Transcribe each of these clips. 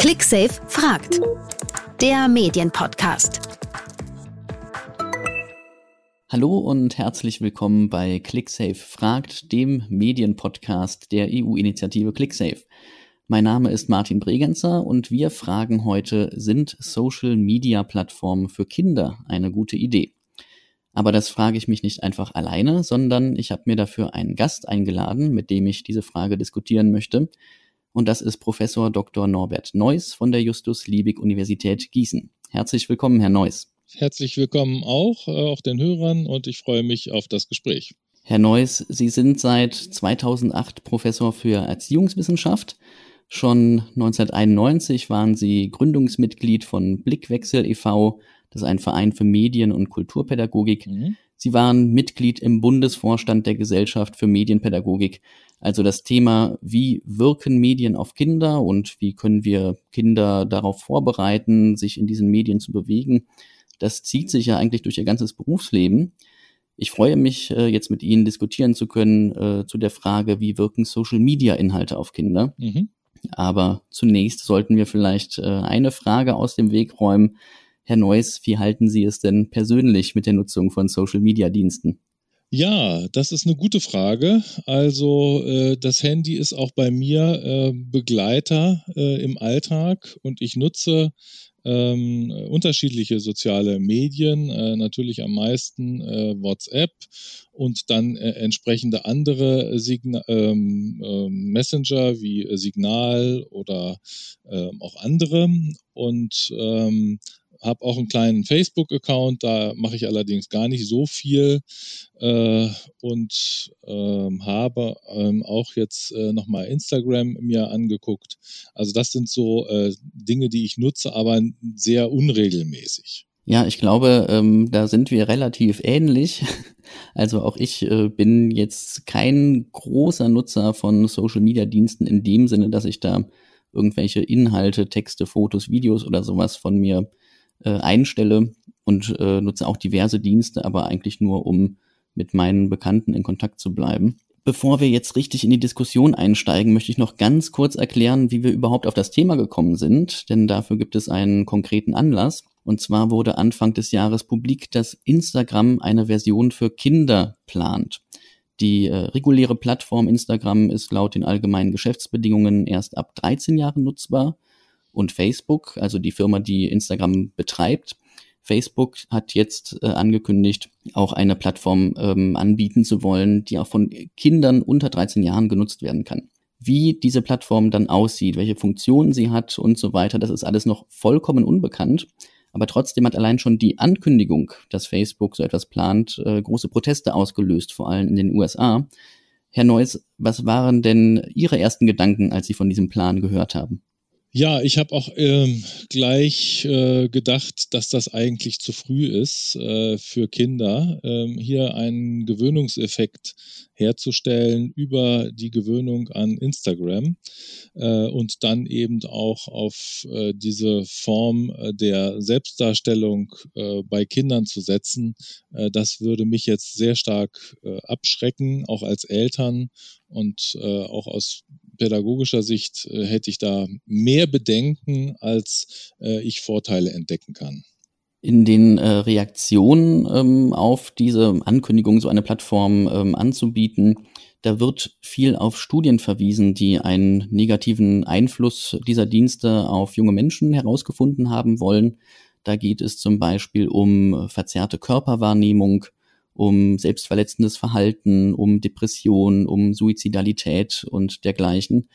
ClickSafe fragt. Der Medienpodcast. Hallo und herzlich willkommen bei ClickSafe fragt, dem Medienpodcast der EU-Initiative ClickSafe. Mein Name ist Martin Bregenzer und wir fragen heute, sind Social-Media-Plattformen für Kinder eine gute Idee? Aber das frage ich mich nicht einfach alleine, sondern ich habe mir dafür einen Gast eingeladen, mit dem ich diese Frage diskutieren möchte. Und das ist Professor Dr. Norbert Neuss von der Justus-Liebig-Universität Gießen. Herzlich willkommen, Herr Neuss. Herzlich willkommen auch, äh, auch den Hörern und ich freue mich auf das Gespräch. Herr Neuss, Sie sind seit 2008 Professor für Erziehungswissenschaft. Schon 1991 waren Sie Gründungsmitglied von Blickwechsel e.V., das ist ein Verein für Medien- und Kulturpädagogik. Mhm. Sie waren Mitglied im Bundesvorstand der Gesellschaft für Medienpädagogik. Also das Thema, wie wirken Medien auf Kinder und wie können wir Kinder darauf vorbereiten, sich in diesen Medien zu bewegen, das zieht sich ja eigentlich durch ihr ganzes Berufsleben. Ich freue mich, äh, jetzt mit Ihnen diskutieren zu können äh, zu der Frage, wie wirken Social-Media-Inhalte auf Kinder. Mhm. Aber zunächst sollten wir vielleicht äh, eine Frage aus dem Weg räumen. Herr Neuss, wie halten Sie es denn persönlich mit der Nutzung von Social-Media-Diensten? Ja, das ist eine gute Frage. Also äh, das Handy ist auch bei mir äh, Begleiter äh, im Alltag und ich nutze ähm, unterschiedliche soziale Medien, äh, natürlich am meisten äh, WhatsApp und dann äh, entsprechende andere Signa ähm, ähm Messenger wie Signal oder ähm, auch andere. Und ähm, habe auch einen kleinen Facebook-Account, da mache ich allerdings gar nicht so viel äh, und ähm, habe ähm, auch jetzt äh, nochmal Instagram mir angeguckt. Also das sind so äh, Dinge, die ich nutze, aber sehr unregelmäßig. Ja, ich glaube, ähm, da sind wir relativ ähnlich. Also auch ich äh, bin jetzt kein großer Nutzer von Social-Media-Diensten in dem Sinne, dass ich da irgendwelche Inhalte, Texte, Fotos, Videos oder sowas von mir äh, einstelle und äh, nutze auch diverse Dienste, aber eigentlich nur, um mit meinen Bekannten in Kontakt zu bleiben. Bevor wir jetzt richtig in die Diskussion einsteigen, möchte ich noch ganz kurz erklären, wie wir überhaupt auf das Thema gekommen sind, denn dafür gibt es einen konkreten Anlass. Und zwar wurde Anfang des Jahres publik, dass Instagram eine Version für Kinder plant. Die äh, reguläre Plattform Instagram ist laut den allgemeinen Geschäftsbedingungen erst ab 13 Jahren nutzbar und Facebook, also die Firma, die Instagram betreibt. Facebook hat jetzt äh, angekündigt, auch eine Plattform ähm, anbieten zu wollen, die auch von Kindern unter 13 Jahren genutzt werden kann. Wie diese Plattform dann aussieht, welche Funktionen sie hat und so weiter, das ist alles noch vollkommen unbekannt. Aber trotzdem hat allein schon die Ankündigung, dass Facebook so etwas plant, äh, große Proteste ausgelöst, vor allem in den USA. Herr Neuss, was waren denn Ihre ersten Gedanken, als Sie von diesem Plan gehört haben? Ja, ich habe auch ähm, gleich äh, gedacht, dass das eigentlich zu früh ist äh, für Kinder, ähm, hier einen Gewöhnungseffekt herzustellen über die Gewöhnung an Instagram äh, und dann eben auch auf äh, diese Form äh, der Selbstdarstellung äh, bei Kindern zu setzen. Das würde mich jetzt sehr stark abschrecken, auch als Eltern und äh, auch aus pädagogischer Sicht äh, hätte ich da mehr Bedenken, als äh, ich Vorteile entdecken kann. In den äh, Reaktionen ähm, auf diese Ankündigung, so eine Plattform ähm, anzubieten, da wird viel auf Studien verwiesen, die einen negativen Einfluss dieser Dienste auf junge Menschen herausgefunden haben wollen. Da geht es zum Beispiel um verzerrte Körperwahrnehmung, um selbstverletzendes Verhalten, um Depression, um Suizidalität und dergleichen.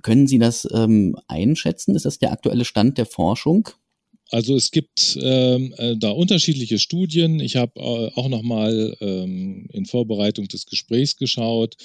Können Sie das ähm, einschätzen? Ist das der aktuelle Stand der Forschung? Also es gibt ähm, äh, da unterschiedliche Studien. Ich habe äh, auch noch mal ähm, in Vorbereitung des Gesprächs geschaut.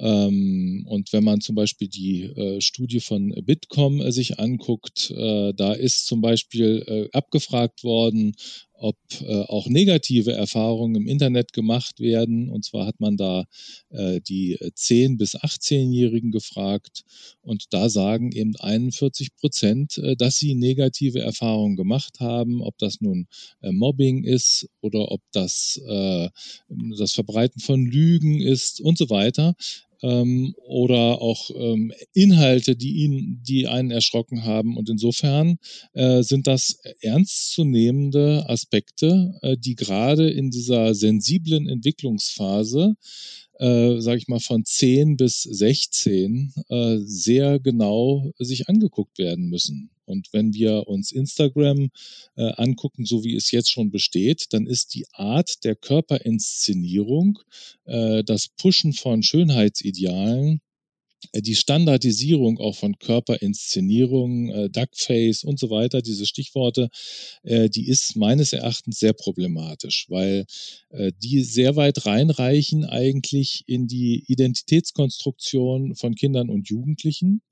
Ähm, und wenn man zum Beispiel die äh, Studie von Bitkom äh, sich anguckt, äh, da ist zum Beispiel äh, abgefragt worden, ob äh, auch negative Erfahrungen im Internet gemacht werden. Und zwar hat man da äh, die 10- bis 18-Jährigen gefragt. Und da sagen eben 41 Prozent, dass sie negative Erfahrungen gemacht haben, ob das nun Mobbing ist oder ob das das Verbreiten von Lügen ist und so weiter. Ähm, oder auch ähm, Inhalte, die ihn, die einen erschrocken haben. Und insofern äh, sind das ernstzunehmende Aspekte, äh, die gerade in dieser sensiblen Entwicklungsphase äh, sage ich mal, von 10 bis 16 äh, sehr genau sich angeguckt werden müssen. Und wenn wir uns Instagram äh, angucken, so wie es jetzt schon besteht, dann ist die Art der Körperinszenierung, äh, das Pushen von Schönheitsidealen, äh, die Standardisierung auch von Körperinszenierungen, äh, Duckface und so weiter, diese Stichworte, äh, die ist meines Erachtens sehr problematisch, weil äh, die sehr weit reinreichen eigentlich in die Identitätskonstruktion von Kindern und Jugendlichen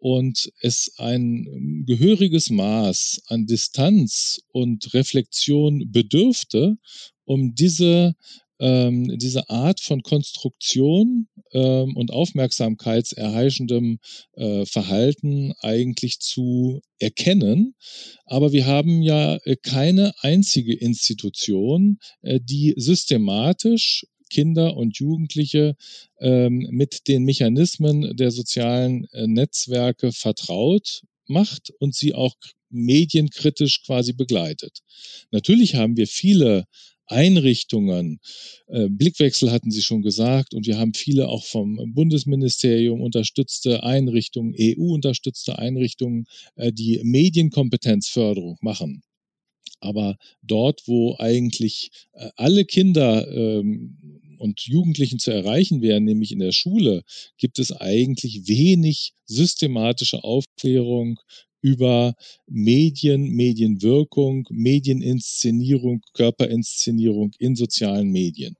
und es ein gehöriges Maß an Distanz und Reflexion bedürfte, um diese ähm, diese Art von Konstruktion ähm, und aufmerksamkeitserheischendem äh, Verhalten eigentlich zu erkennen. Aber wir haben ja äh, keine einzige Institution, äh, die systematisch Kinder und Jugendliche ähm, mit den Mechanismen der sozialen äh, Netzwerke vertraut macht und sie auch medienkritisch quasi begleitet. Natürlich haben wir viele Einrichtungen. Äh, Blickwechsel hatten Sie schon gesagt und wir haben viele auch vom Bundesministerium unterstützte Einrichtungen, EU-unterstützte Einrichtungen, äh, die Medienkompetenzförderung machen. Aber dort, wo eigentlich äh, alle Kinder ähm, und Jugendlichen zu erreichen wären, nämlich in der Schule, gibt es eigentlich wenig systematische Aufklärung über Medien, Medienwirkung, Medieninszenierung, Körperinszenierung in sozialen Medien.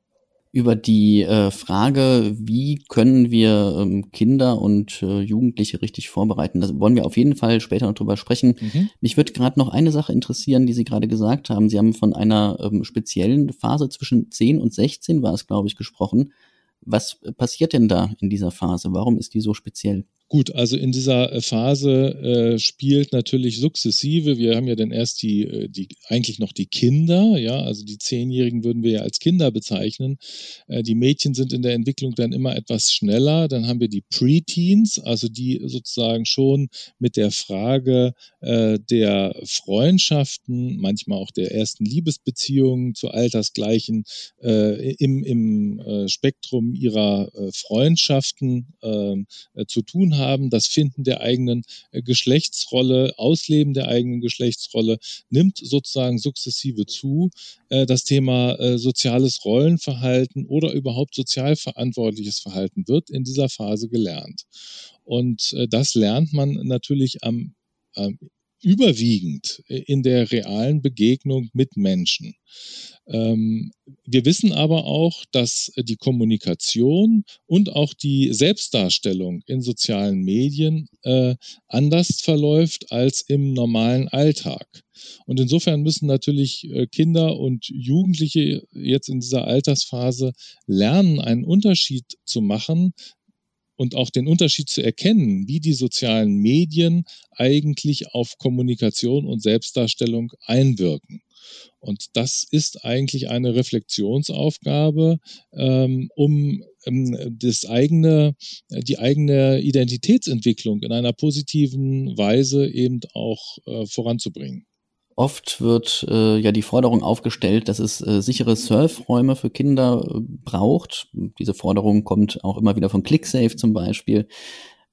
Über die äh, Frage, wie können wir ähm, Kinder und äh, Jugendliche richtig vorbereiten, das wollen wir auf jeden Fall später noch drüber sprechen. Mhm. Mich würde gerade noch eine Sache interessieren, die Sie gerade gesagt haben. Sie haben von einer ähm, speziellen Phase zwischen 10 und 16 war es, glaube ich, gesprochen. Was passiert denn da in dieser Phase? Warum ist die so speziell? Gut, also in dieser äh, Phase äh, spielt natürlich sukzessive, wir haben ja dann erst die, äh, die, eigentlich noch die Kinder, ja, also die Zehnjährigen würden wir ja als Kinder bezeichnen. Äh, die Mädchen sind in der Entwicklung dann immer etwas schneller. Dann haben wir die Preteens, also die sozusagen schon mit der Frage äh, der Freundschaften, manchmal auch der ersten Liebesbeziehungen zu Altersgleichen äh, im, im Spektrum ihrer Freundschaften äh, zu tun haben. Das Finden der eigenen äh, Geschlechtsrolle, Ausleben der eigenen Geschlechtsrolle nimmt sozusagen sukzessive zu. Äh, das Thema äh, soziales Rollenverhalten oder überhaupt sozial verantwortliches Verhalten wird in dieser Phase gelernt. Und das lernt man natürlich am überwiegend in der realen Begegnung mit Menschen. Ähm, wir wissen aber auch, dass die Kommunikation und auch die Selbstdarstellung in sozialen Medien äh, anders verläuft als im normalen Alltag. Und insofern müssen natürlich äh, Kinder und Jugendliche jetzt in dieser Altersphase lernen, einen Unterschied zu machen und auch den Unterschied zu erkennen, wie die sozialen Medien eigentlich auf Kommunikation und Selbstdarstellung einwirken. Und das ist eigentlich eine Reflexionsaufgabe, ähm, um ähm, das eigene, die eigene Identitätsentwicklung in einer positiven Weise eben auch äh, voranzubringen. Oft wird äh, ja die Forderung aufgestellt, dass es äh, sichere Surfräume für Kinder äh, braucht. Diese Forderung kommt auch immer wieder von ClickSafe zum Beispiel.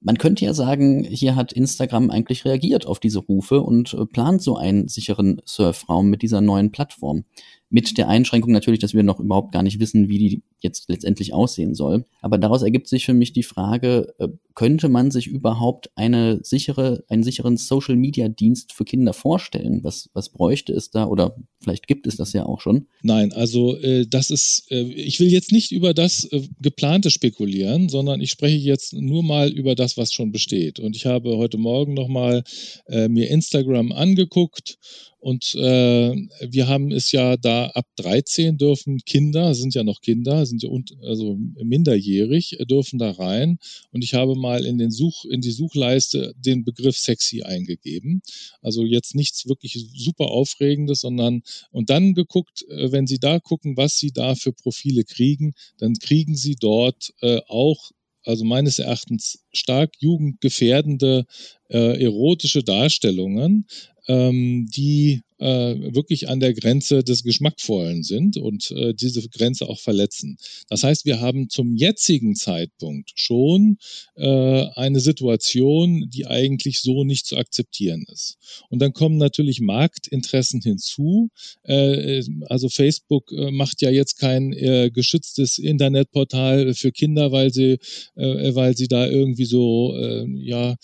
Man könnte ja sagen, hier hat Instagram eigentlich reagiert auf diese Rufe und äh, plant so einen sicheren Surfraum mit dieser neuen Plattform. Mit der Einschränkung natürlich, dass wir noch überhaupt gar nicht wissen, wie die jetzt letztendlich aussehen soll. Aber daraus ergibt sich für mich die Frage, äh, könnte man sich überhaupt eine sichere, einen sicheren Social Media Dienst für Kinder vorstellen? Was, was bräuchte es da? Oder vielleicht gibt es das ja auch schon. Nein, also äh, das ist, äh, ich will jetzt nicht über das äh, geplante spekulieren, sondern ich spreche jetzt nur mal über das, was schon besteht. Und ich habe heute Morgen nochmal äh, mir Instagram angeguckt und äh, wir haben es ja da ab 13 dürfen Kinder, sind ja noch Kinder, sind ja und, also minderjährig, äh, dürfen da rein. Und ich habe mal in den Such, in die Suchleiste den Begriff sexy eingegeben. Also jetzt nichts wirklich super Aufregendes, sondern und dann geguckt, äh, wenn Sie da gucken, was Sie da für Profile kriegen, dann kriegen Sie dort äh, auch also meines Erachtens stark jugendgefährdende äh, erotische Darstellungen, ähm, die wirklich an der Grenze des Geschmackvollen sind und äh, diese Grenze auch verletzen. Das heißt, wir haben zum jetzigen Zeitpunkt schon äh, eine Situation, die eigentlich so nicht zu akzeptieren ist. Und dann kommen natürlich Marktinteressen hinzu. Äh, also Facebook äh, macht ja jetzt kein äh, geschütztes Internetportal für Kinder, weil sie, äh, weil sie da irgendwie so äh, ja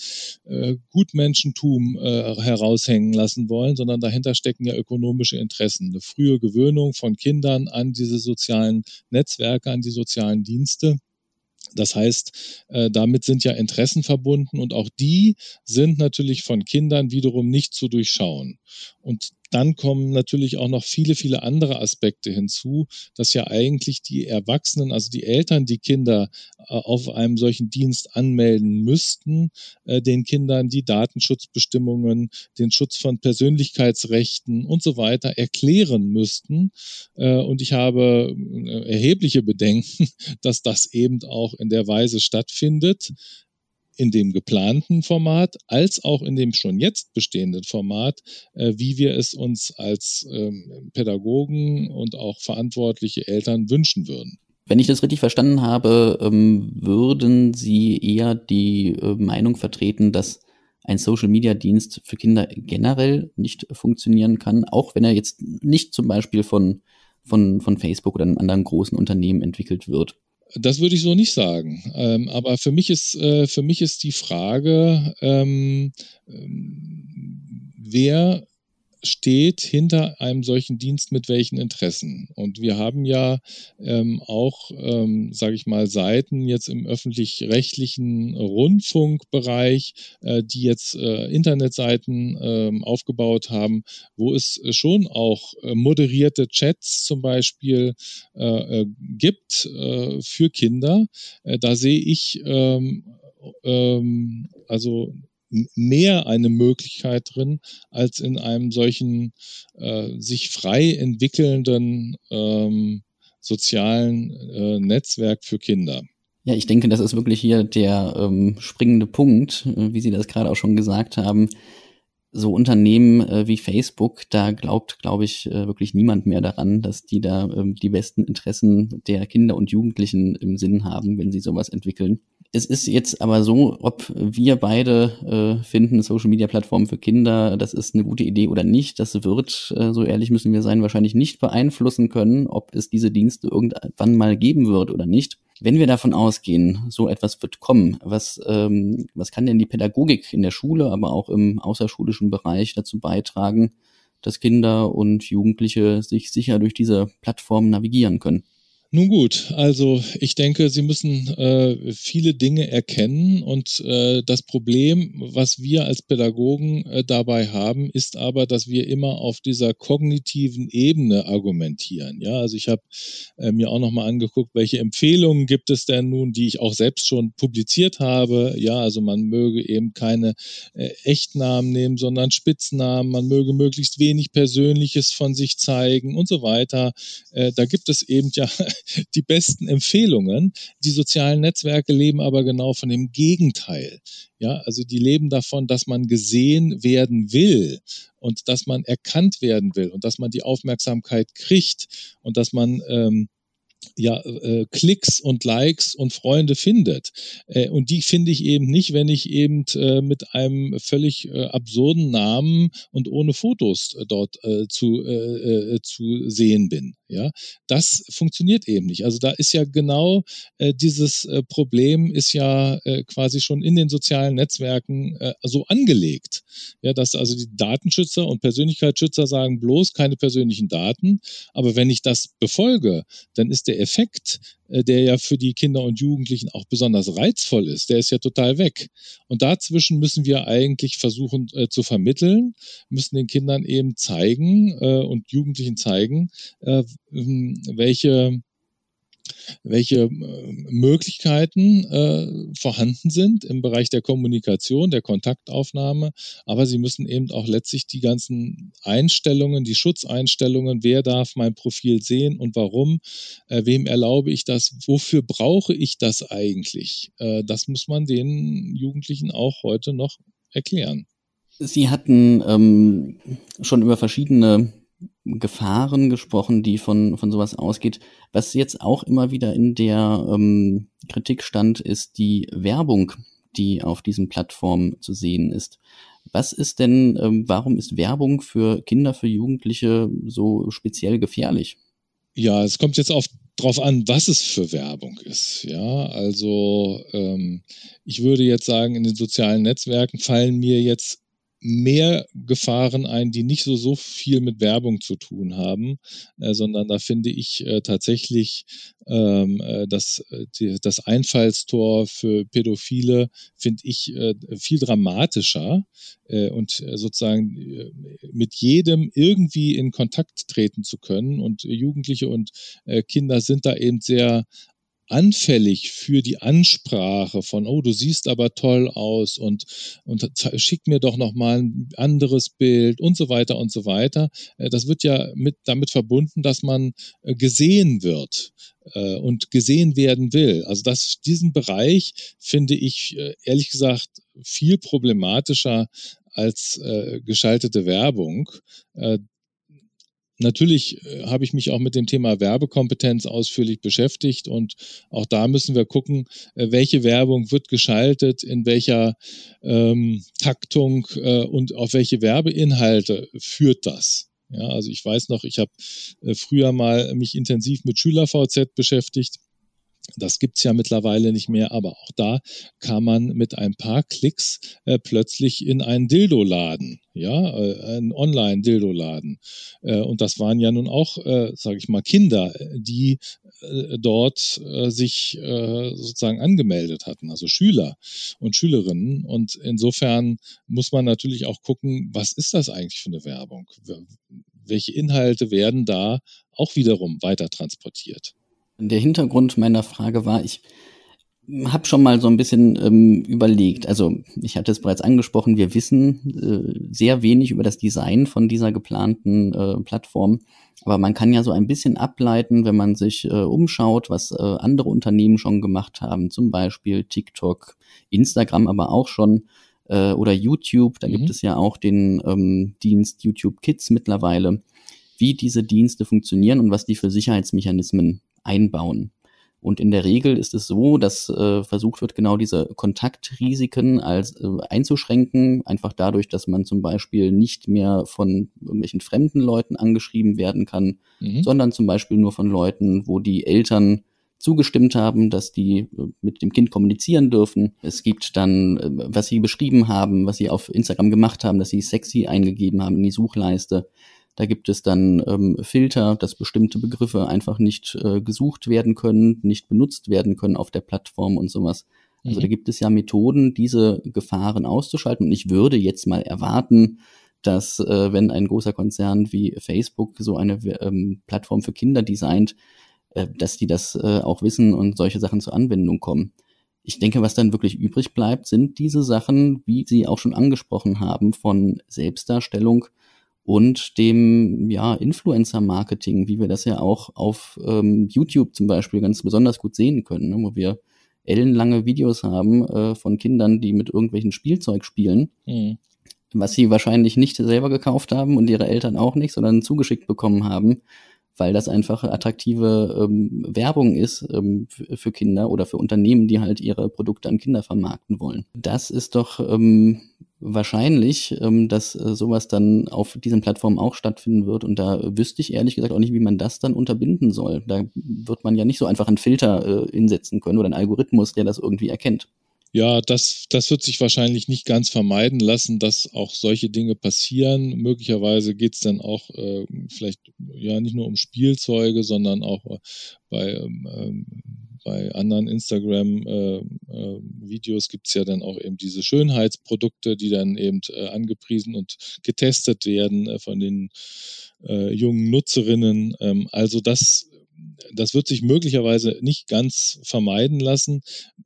äh, Gutmenschentum äh, heraushängen lassen wollen, sondern dahinter stecken ja ökonomische Interessen. Eine frühe Gewöhnung von Kindern an diese sozialen Netzwerke, an die sozialen Dienste. Das heißt, äh, damit sind ja Interessen verbunden und auch die sind natürlich von Kindern wiederum nicht zu durchschauen. Und dann kommen natürlich auch noch viele, viele andere Aspekte hinzu, dass ja eigentlich die Erwachsenen, also die Eltern, die Kinder äh, auf einem solchen Dienst anmelden müssten, äh, den Kindern die Datenschutzbestimmungen, den Schutz von Persönlichkeitsrechten und so weiter erklären müssten. Äh, und ich habe erhebliche Bedenken, dass das eben auch in der Weise stattfindet in dem geplanten Format als auch in dem schon jetzt bestehenden Format, äh, wie wir es uns als ähm, Pädagogen und auch verantwortliche Eltern wünschen würden. Wenn ich das richtig verstanden habe, ähm, würden Sie eher die äh, Meinung vertreten, dass ein Social-Media-Dienst für Kinder generell nicht funktionieren kann, auch wenn er jetzt nicht zum Beispiel von, von, von Facebook oder einem anderen großen Unternehmen entwickelt wird. Das würde ich so nicht sagen. Ähm, aber für mich ist, äh, für mich ist die Frage, ähm, ähm, wer steht hinter einem solchen Dienst mit welchen Interessen. Und wir haben ja ähm, auch, ähm, sage ich mal, Seiten jetzt im öffentlich-rechtlichen Rundfunkbereich, äh, die jetzt äh, Internetseiten äh, aufgebaut haben, wo es schon auch äh, moderierte Chats zum Beispiel äh, äh, gibt für Kinder. Da sehe ich ähm, ähm, also mehr eine Möglichkeit drin als in einem solchen äh, sich frei entwickelnden ähm, sozialen äh, Netzwerk für Kinder. Ja, ich denke, das ist wirklich hier der ähm, springende Punkt, äh, wie Sie das gerade auch schon gesagt haben. So Unternehmen äh, wie Facebook, da glaubt, glaube ich, äh, wirklich niemand mehr daran, dass die da ähm, die besten Interessen der Kinder und Jugendlichen im Sinn haben, wenn sie sowas entwickeln. Es ist jetzt aber so, ob wir beide äh, finden, Social Media Plattformen für Kinder, das ist eine gute Idee oder nicht, das wird, äh, so ehrlich müssen wir sein, wahrscheinlich nicht beeinflussen können, ob es diese Dienste irgendwann mal geben wird oder nicht. Wenn wir davon ausgehen, so etwas wird kommen, was, ähm, was kann denn die Pädagogik in der Schule, aber auch im außerschulischen Bereich dazu beitragen, dass Kinder und Jugendliche sich sicher durch diese Plattform navigieren können? Nun gut, also ich denke, Sie müssen äh, viele Dinge erkennen und äh, das Problem, was wir als Pädagogen äh, dabei haben, ist aber, dass wir immer auf dieser kognitiven Ebene argumentieren. Ja, also ich habe äh, mir auch noch mal angeguckt, welche Empfehlungen gibt es denn nun, die ich auch selbst schon publiziert habe. Ja, also man möge eben keine äh, Echtnamen nehmen, sondern Spitznamen. Man möge möglichst wenig Persönliches von sich zeigen und so weiter. Äh, da gibt es eben ja die besten Empfehlungen. Die sozialen Netzwerke leben aber genau von dem Gegenteil. Ja, also die leben davon, dass man gesehen werden will und dass man erkannt werden will und dass man die Aufmerksamkeit kriegt und dass man ähm, ja, äh, Klicks und Likes und Freunde findet. Äh, und die finde ich eben nicht, wenn ich eben äh, mit einem völlig äh, absurden Namen und ohne Fotos äh, dort äh, zu, äh, äh, zu sehen bin. Ja, das funktioniert eben nicht. Also da ist ja genau äh, dieses äh, Problem ist ja äh, quasi schon in den sozialen Netzwerken äh, so angelegt. Ja, dass also die Datenschützer und Persönlichkeitsschützer sagen bloß keine persönlichen Daten. Aber wenn ich das befolge, dann ist der Effekt, der ja für die Kinder und Jugendlichen auch besonders reizvoll ist, der ist ja total weg. Und dazwischen müssen wir eigentlich versuchen äh, zu vermitteln, müssen den Kindern eben zeigen äh, und Jugendlichen zeigen, äh, welche welche äh, Möglichkeiten äh, vorhanden sind im Bereich der Kommunikation, der Kontaktaufnahme, aber sie müssen eben auch letztlich die ganzen Einstellungen, die Schutzeinstellungen, wer darf mein Profil sehen und warum, äh, wem erlaube ich das, wofür brauche ich das eigentlich? Äh, das muss man den Jugendlichen auch heute noch erklären. Sie hatten ähm, schon über verschiedene Gefahren gesprochen, die von, von sowas ausgeht. Was jetzt auch immer wieder in der ähm, Kritik stand, ist die Werbung, die auf diesen Plattformen zu sehen ist. Was ist denn, ähm, warum ist Werbung für Kinder, für Jugendliche so speziell gefährlich? Ja, es kommt jetzt auf drauf an, was es für Werbung ist. Ja, also ähm, ich würde jetzt sagen, in den sozialen Netzwerken fallen mir jetzt mehr Gefahren ein, die nicht so, so viel mit Werbung zu tun haben, äh, sondern da finde ich äh, tatsächlich ähm, äh, das, äh, die, das Einfallstor für Pädophile, finde ich äh, viel dramatischer und sozusagen mit jedem irgendwie in Kontakt treten zu können. Und Jugendliche und Kinder sind da eben sehr anfällig für die Ansprache von, oh, du siehst aber toll aus und, und schick mir doch noch mal ein anderes Bild und so weiter und so weiter. Äh, das wird ja mit, damit verbunden, dass man äh, gesehen wird äh, und gesehen werden will. Also das, diesen Bereich finde ich ehrlich gesagt viel problematischer als äh, geschaltete Werbung. Äh, Natürlich äh, habe ich mich auch mit dem Thema Werbekompetenz ausführlich beschäftigt und auch da müssen wir gucken, äh, welche Werbung wird geschaltet, in welcher ähm, Taktung äh, und auf welche Werbeinhalte führt das. Ja, also ich weiß noch, ich habe äh, früher mal mich intensiv mit Schüler-VZ beschäftigt das gibt's ja mittlerweile nicht mehr, aber auch da kann man mit ein paar Klicks äh, plötzlich in einen Dildo-Laden, ja, äh, einen Online-Dildo-Laden. Äh, und das waren ja nun auch, äh, sage ich mal, Kinder, die äh, dort äh, sich äh, sozusagen angemeldet hatten, also Schüler und Schülerinnen. Und insofern muss man natürlich auch gucken, was ist das eigentlich für eine Werbung? Welche Inhalte werden da auch wiederum weiter transportiert? Der Hintergrund meiner Frage war, ich habe schon mal so ein bisschen ähm, überlegt. Also ich hatte es bereits angesprochen, wir wissen äh, sehr wenig über das Design von dieser geplanten äh, Plattform. Aber man kann ja so ein bisschen ableiten, wenn man sich äh, umschaut, was äh, andere Unternehmen schon gemacht haben, zum Beispiel TikTok, Instagram aber auch schon äh, oder YouTube. Da mhm. gibt es ja auch den ähm, Dienst YouTube Kids mittlerweile, wie diese Dienste funktionieren und was die für Sicherheitsmechanismen einbauen. Und in der Regel ist es so, dass äh, versucht wird, genau diese Kontaktrisiken als äh, einzuschränken, einfach dadurch, dass man zum Beispiel nicht mehr von irgendwelchen fremden Leuten angeschrieben werden kann, mhm. sondern zum Beispiel nur von Leuten, wo die Eltern zugestimmt haben, dass die äh, mit dem Kind kommunizieren dürfen. Es gibt dann, äh, was sie beschrieben haben, was sie auf Instagram gemacht haben, dass sie sexy eingegeben haben in die Suchleiste. Da gibt es dann ähm, Filter, dass bestimmte Begriffe einfach nicht äh, gesucht werden können, nicht benutzt werden können auf der Plattform und sowas. Also mhm. da gibt es ja Methoden, diese Gefahren auszuschalten. Und ich würde jetzt mal erwarten, dass äh, wenn ein großer Konzern wie Facebook so eine ähm, Plattform für Kinder designt, äh, dass die das äh, auch wissen und solche Sachen zur Anwendung kommen. Ich denke, was dann wirklich übrig bleibt, sind diese Sachen, wie Sie auch schon angesprochen haben, von Selbstdarstellung, und dem ja, Influencer-Marketing, wie wir das ja auch auf ähm, YouTube zum Beispiel ganz besonders gut sehen können, ne, wo wir ellenlange Videos haben äh, von Kindern, die mit irgendwelchen Spielzeug spielen, mhm. was sie wahrscheinlich nicht selber gekauft haben und ihre Eltern auch nicht, sondern zugeschickt bekommen haben, weil das einfach attraktive ähm, Werbung ist ähm, für Kinder oder für Unternehmen, die halt ihre Produkte an Kinder vermarkten wollen. Das ist doch ähm, wahrscheinlich, ähm, dass äh, sowas dann auf diesen Plattformen auch stattfinden wird. Und da wüsste ich ehrlich gesagt auch nicht, wie man das dann unterbinden soll. Da wird man ja nicht so einfach einen Filter äh, insetzen können oder einen Algorithmus, der das irgendwie erkennt. Ja, das, das wird sich wahrscheinlich nicht ganz vermeiden lassen, dass auch solche Dinge passieren. Möglicherweise geht es dann auch äh, vielleicht ja nicht nur um Spielzeuge, sondern auch äh, bei, ähm, bei anderen Instagram-Videos äh, äh, gibt es ja dann auch eben diese Schönheitsprodukte, die dann eben äh, angepriesen und getestet werden äh, von den äh, jungen Nutzerinnen. Ähm, also das das wird sich möglicherweise nicht ganz vermeiden lassen.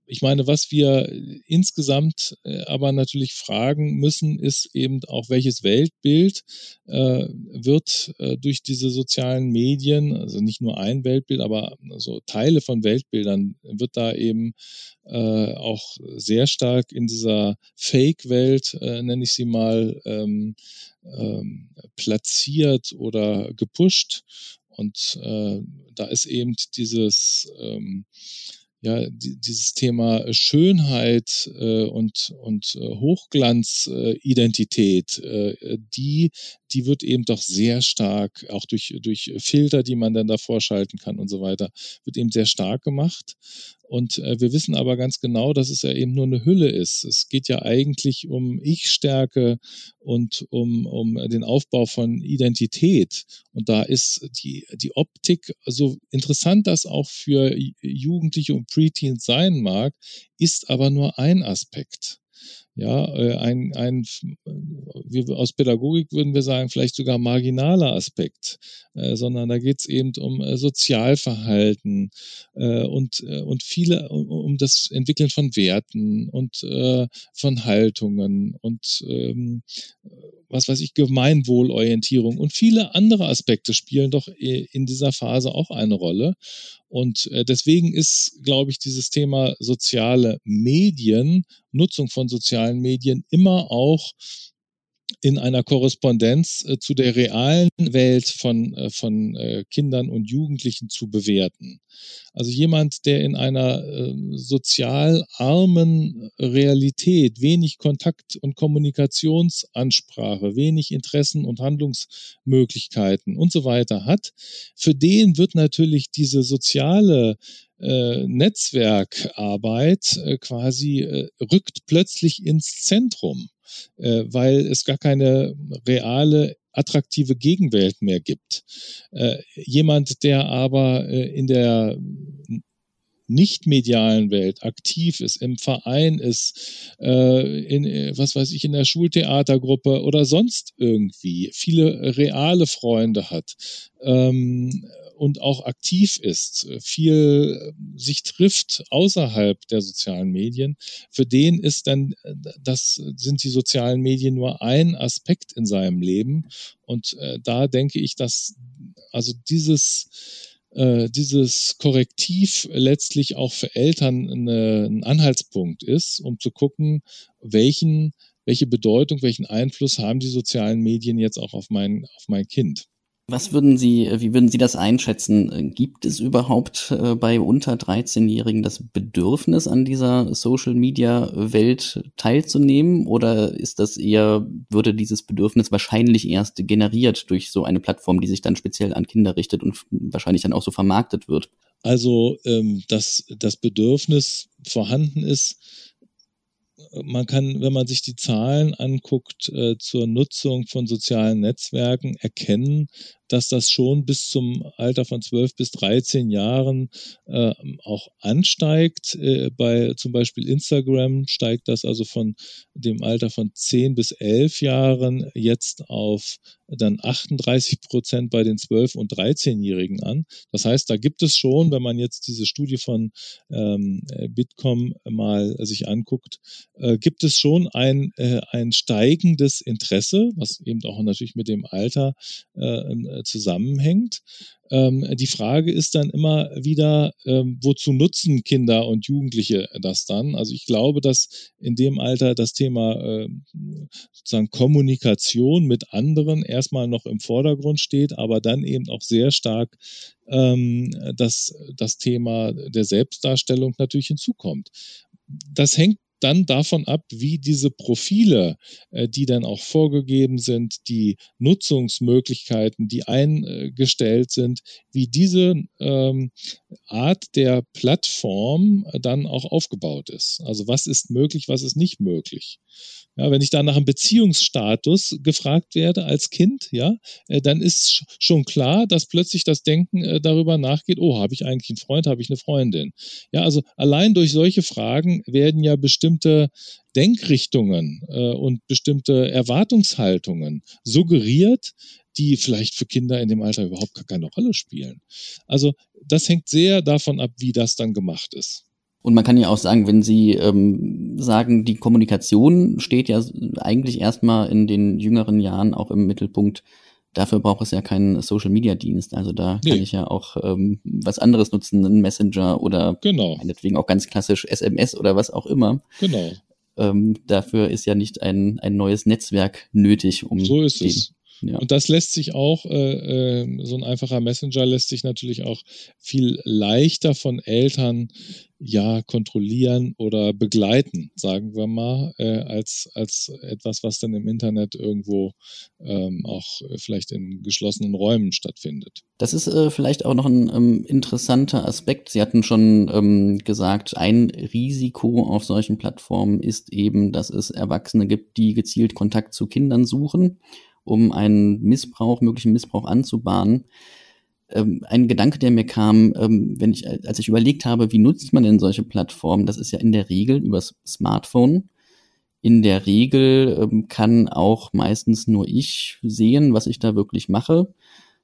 Ich meine, was wir insgesamt äh, aber natürlich fragen müssen, ist eben auch, welches Weltbild äh, wird äh, durch diese sozialen Medien, also nicht nur ein Weltbild, aber so Teile von Weltbildern, wird da eben äh, auch sehr stark in dieser Fake-Welt, äh, nenne ich sie mal, ähm, ähm, platziert oder gepusht. Und äh, da ist eben dieses ähm, ja, die, dieses Thema Schönheit äh, und, und äh, Hochglanzidentität, äh, die, die wird eben doch sehr stark, auch durch, durch Filter, die man dann davor schalten kann und so weiter, wird eben sehr stark gemacht. Und äh, wir wissen aber ganz genau, dass es ja eben nur eine Hülle ist. Es geht ja eigentlich um Ich-Stärke und um, um den Aufbau von Identität. Und da ist die, die Optik, so interessant das auch für Jugendliche und Preteens sein mag, ist aber nur ein Aspekt ja, äh, ein, ein wir, aus Pädagogik würden wir sagen, vielleicht sogar marginaler Aspekt, äh, sondern da geht es eben um äh, Sozialverhalten äh, und, äh, und viele, um, um, das Entwickeln von Werten und äh, von Haltungen und ähm, was weiß ich, Gemeinwohlorientierung und viele andere Aspekte spielen doch in dieser Phase auch eine Rolle. Und äh, deswegen ist, glaube ich, dieses Thema soziale Medien, Nutzung von sozialen Medien immer auch in einer Korrespondenz äh, zu der realen Welt von, äh, von äh, Kindern und Jugendlichen zu bewerten. Also jemand, der in einer äh, sozial armen Realität wenig Kontakt- und Kommunikationsansprache, wenig Interessen und Handlungsmöglichkeiten und so weiter hat, für den wird natürlich diese soziale äh, Netzwerkarbeit äh, quasi äh, rückt plötzlich ins Zentrum, äh, weil es gar keine reale attraktive Gegenwelt mehr gibt. Äh, jemand, der aber äh, in der nicht medialen Welt aktiv ist, im Verein ist, äh, in, was weiß ich, in der Schultheatergruppe oder sonst irgendwie, viele reale Freunde hat, ähm, und auch aktiv ist, viel äh, sich trifft außerhalb der sozialen Medien, für den ist dann, äh, das sind die sozialen Medien nur ein Aspekt in seinem Leben. Und äh, da denke ich, dass also dieses äh, dieses Korrektiv letztlich auch für Eltern eine, ein Anhaltspunkt ist, um zu gucken, welchen, welche Bedeutung, welchen Einfluss haben die sozialen Medien jetzt auch auf mein, auf mein Kind. Was würden Sie, äh, wie würden Sie das einschätzen? Gibt es überhaupt äh, bei unter 13-Jährigen das Bedürfnis, an dieser Social-Media-Welt teilzunehmen? Oder ist das eher, würde dieses Bedürfnis wahrscheinlich erst generiert durch so eine Plattform, die sich dann speziell an Kinder richtet und wahrscheinlich dann auch so vermarktet wird? Also, ähm, dass das Bedürfnis vorhanden ist, man kann, wenn man sich die Zahlen anguckt äh, zur Nutzung von sozialen Netzwerken, erkennen, dass das schon bis zum Alter von 12 bis 13 Jahren äh, auch ansteigt. Äh, bei zum Beispiel Instagram steigt das also von dem Alter von 10 bis 11 Jahren jetzt auf dann 38 Prozent bei den 12- und 13-Jährigen an. Das heißt, da gibt es schon, wenn man jetzt diese Studie von ähm, Bitkom mal sich anguckt, äh, gibt es schon ein, äh, ein steigendes Interesse, was eben auch natürlich mit dem Alter äh, äh, zusammenhängt. Ähm, die Frage ist dann immer wieder, ähm, wozu nutzen Kinder und Jugendliche das dann? Also ich glaube, dass in dem Alter das Thema äh, sozusagen Kommunikation mit anderen erstmal noch im Vordergrund steht, aber dann eben auch sehr stark ähm, das, das Thema der Selbstdarstellung natürlich hinzukommt. Das hängt dann davon ab, wie diese Profile, äh, die dann auch vorgegeben sind, die Nutzungsmöglichkeiten, die eingestellt sind, wie diese ähm, Art der Plattform dann auch aufgebaut ist. Also was ist möglich, was ist nicht möglich. Ja, wenn ich da nach einem Beziehungsstatus gefragt werde als Kind, ja, äh, dann ist schon klar, dass plötzlich das Denken äh, darüber nachgeht, oh, habe ich eigentlich einen Freund, habe ich eine Freundin? Ja, also allein durch solche Fragen werden ja bestimmte Denkrichtungen äh, und bestimmte Erwartungshaltungen suggeriert, die vielleicht für Kinder in dem Alter überhaupt gar keine Rolle spielen. Also das hängt sehr davon ab, wie das dann gemacht ist. Und man kann ja auch sagen, wenn Sie ähm, sagen, die Kommunikation steht ja eigentlich erstmal in den jüngeren Jahren auch im Mittelpunkt. Dafür braucht es ja keinen Social-Media-Dienst. Also da nee. kann ich ja auch ähm, was anderes nutzen, einen Messenger oder genau. meinetwegen auch ganz klassisch SMS oder was auch immer. Genau. Ähm, dafür ist ja nicht ein, ein neues Netzwerk nötig, um so ist es. Ja. Und das lässt sich auch, äh, äh, so ein einfacher Messenger lässt sich natürlich auch viel leichter von Eltern ja kontrollieren oder begleiten, sagen wir mal, äh, als, als etwas, was dann im Internet irgendwo ähm, auch vielleicht in geschlossenen Räumen stattfindet. Das ist äh, vielleicht auch noch ein ähm, interessanter Aspekt. Sie hatten schon ähm, gesagt, ein Risiko auf solchen Plattformen ist eben, dass es Erwachsene gibt, die gezielt Kontakt zu Kindern suchen um einen Missbrauch, möglichen Missbrauch anzubahnen. Ähm, ein Gedanke, der mir kam, ähm, wenn ich, als ich überlegt habe, wie nutzt man denn solche Plattformen? Das ist ja in der Regel übers Smartphone. In der Regel ähm, kann auch meistens nur ich sehen, was ich da wirklich mache.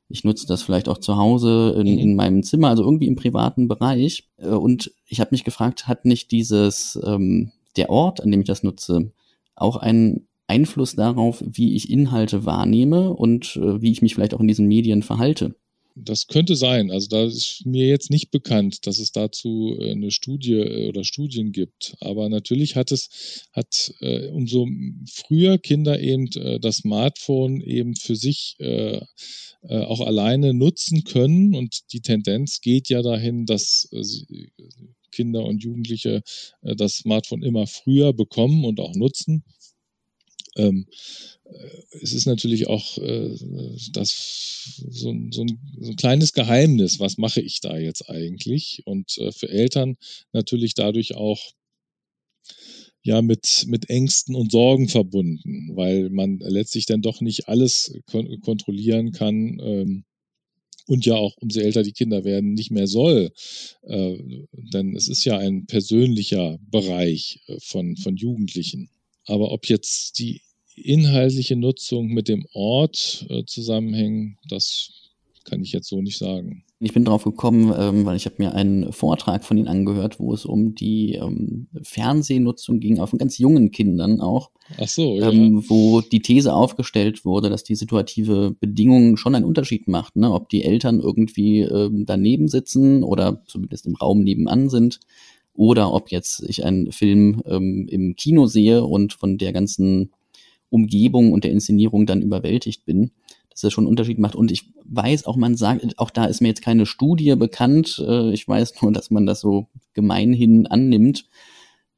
Ich nutze das vielleicht auch zu Hause in, mhm. in meinem Zimmer, also irgendwie im privaten Bereich. Äh, und ich habe mich gefragt, hat nicht dieses ähm, der Ort, an dem ich das nutze, auch einen Einfluss darauf, wie ich Inhalte wahrnehme und äh, wie ich mich vielleicht auch in diesen Medien verhalte. Das könnte sein. Also da ist mir jetzt nicht bekannt, dass es dazu äh, eine Studie äh, oder Studien gibt. Aber natürlich hat es, hat äh, umso früher Kinder eben äh, das Smartphone eben für sich äh, äh, auch alleine nutzen können. Und die Tendenz geht ja dahin, dass Kinder und Jugendliche das Smartphone immer früher bekommen und auch nutzen. Ähm, äh, es ist natürlich auch äh, das so, so, ein, so, ein, kleines Geheimnis, was mache ich da jetzt eigentlich? Und äh, für Eltern natürlich dadurch auch ja mit, mit Ängsten und Sorgen verbunden, weil man letztlich dann doch nicht alles kon kontrollieren kann. Ähm, und ja auch, umso älter die Kinder werden, nicht mehr soll. Äh, denn es ist ja ein persönlicher Bereich äh, von, von Jugendlichen. Aber ob jetzt die inhaltliche Nutzung mit dem Ort äh, zusammenhängen, das kann ich jetzt so nicht sagen. Ich bin drauf gekommen, ähm, weil ich habe mir einen Vortrag von Ihnen angehört, wo es um die ähm, Fernsehnutzung ging, auch von ganz jungen Kindern auch. Ach so, ja. Ähm, wo die These aufgestellt wurde, dass die situative Bedingung schon einen Unterschied macht, ne? ob die Eltern irgendwie ähm, daneben sitzen oder zumindest im Raum nebenan sind oder ob jetzt ich einen Film ähm, im Kino sehe und von der ganzen Umgebung und der Inszenierung dann überwältigt bin, dass das schon einen Unterschied macht. Und ich weiß auch, man sagt, auch da ist mir jetzt keine Studie bekannt. Äh, ich weiß nur, dass man das so gemeinhin annimmt,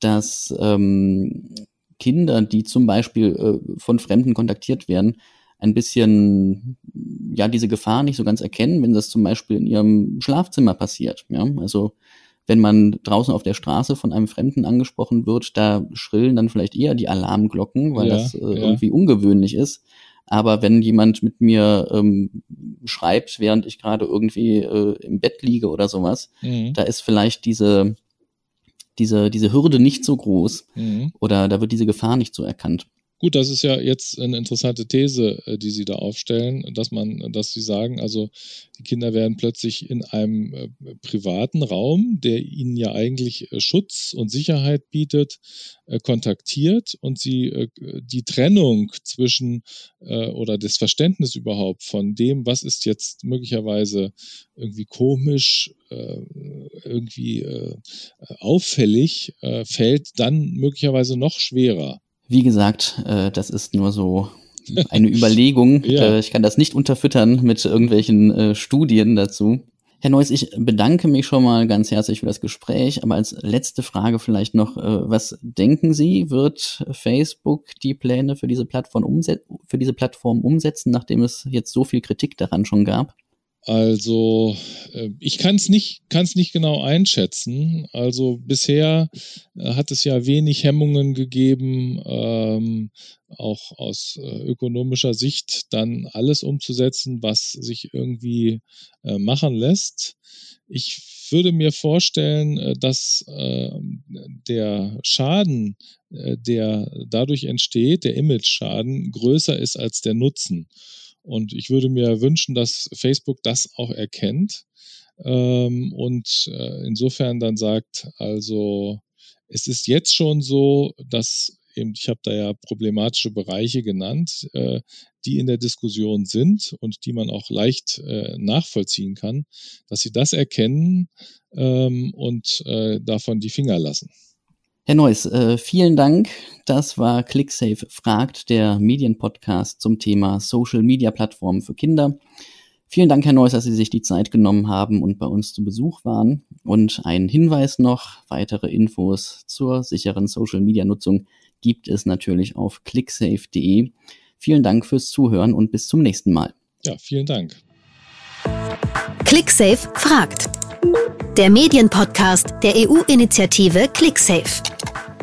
dass ähm, Kinder, die zum Beispiel äh, von Fremden kontaktiert werden, ein bisschen ja diese Gefahr nicht so ganz erkennen, wenn das zum Beispiel in ihrem Schlafzimmer passiert. Ja, also wenn man draußen auf der Straße von einem Fremden angesprochen wird, da schrillen dann vielleicht eher die Alarmglocken, weil ja, das äh, ja. irgendwie ungewöhnlich ist. Aber wenn jemand mit mir ähm, schreibt, während ich gerade irgendwie äh, im Bett liege oder sowas, mhm. da ist vielleicht diese, diese, diese Hürde nicht so groß mhm. oder da wird diese Gefahr nicht so erkannt. Gut, das ist ja jetzt eine interessante These, äh, die Sie da aufstellen, dass man, dass Sie sagen, also die Kinder werden plötzlich in einem äh, privaten Raum, der ihnen ja eigentlich äh, Schutz und Sicherheit bietet, kontaktiert und sie die Trennung zwischen oder das Verständnis überhaupt von dem, was ist jetzt möglicherweise irgendwie komisch, irgendwie auffällig, fällt dann möglicherweise noch schwerer. Wie gesagt, äh, das ist nur so eine Überlegung. ja. äh, ich kann das nicht unterfüttern mit irgendwelchen äh, Studien dazu. Herr Neuss, ich bedanke mich schon mal ganz herzlich für das Gespräch, aber als letzte Frage vielleicht noch, äh, was denken Sie, wird Facebook die Pläne für diese Plattform, umset für diese Plattform umsetzen, nachdem es jetzt so viel Kritik daran schon gab? Also äh, ich kann es nicht, kann's nicht genau einschätzen. Also bisher äh, hat es ja wenig Hemmungen gegeben, ähm, auch aus äh, ökonomischer Sicht dann alles umzusetzen, was sich irgendwie äh, machen lässt. Ich würde mir vorstellen, dass äh, der Schaden, der dadurch entsteht, der Image-Schaden, größer ist als der Nutzen. Und ich würde mir wünschen, dass Facebook das auch erkennt ähm, und äh, insofern dann sagt, also es ist jetzt schon so, dass eben, ich habe da ja problematische Bereiche genannt, äh, die in der Diskussion sind und die man auch leicht äh, nachvollziehen kann, dass sie das erkennen ähm, und äh, davon die Finger lassen. Herr Neuss, äh, vielen Dank. Das war ClickSafe fragt, der Medienpodcast zum Thema Social Media Plattformen für Kinder. Vielen Dank, Herr Neuss, dass Sie sich die Zeit genommen haben und bei uns zu Besuch waren. Und ein Hinweis noch, weitere Infos zur sicheren Social Media Nutzung gibt es natürlich auf clicksafe.de. Vielen Dank fürs Zuhören und bis zum nächsten Mal. Ja, vielen Dank. ClickSafe fragt. Der Medienpodcast der EU-Initiative ClickSafe.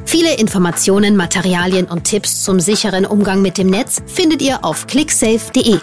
Viele Informationen, Materialien und Tipps zum sicheren Umgang mit dem Netz findet ihr auf clicksafe.de.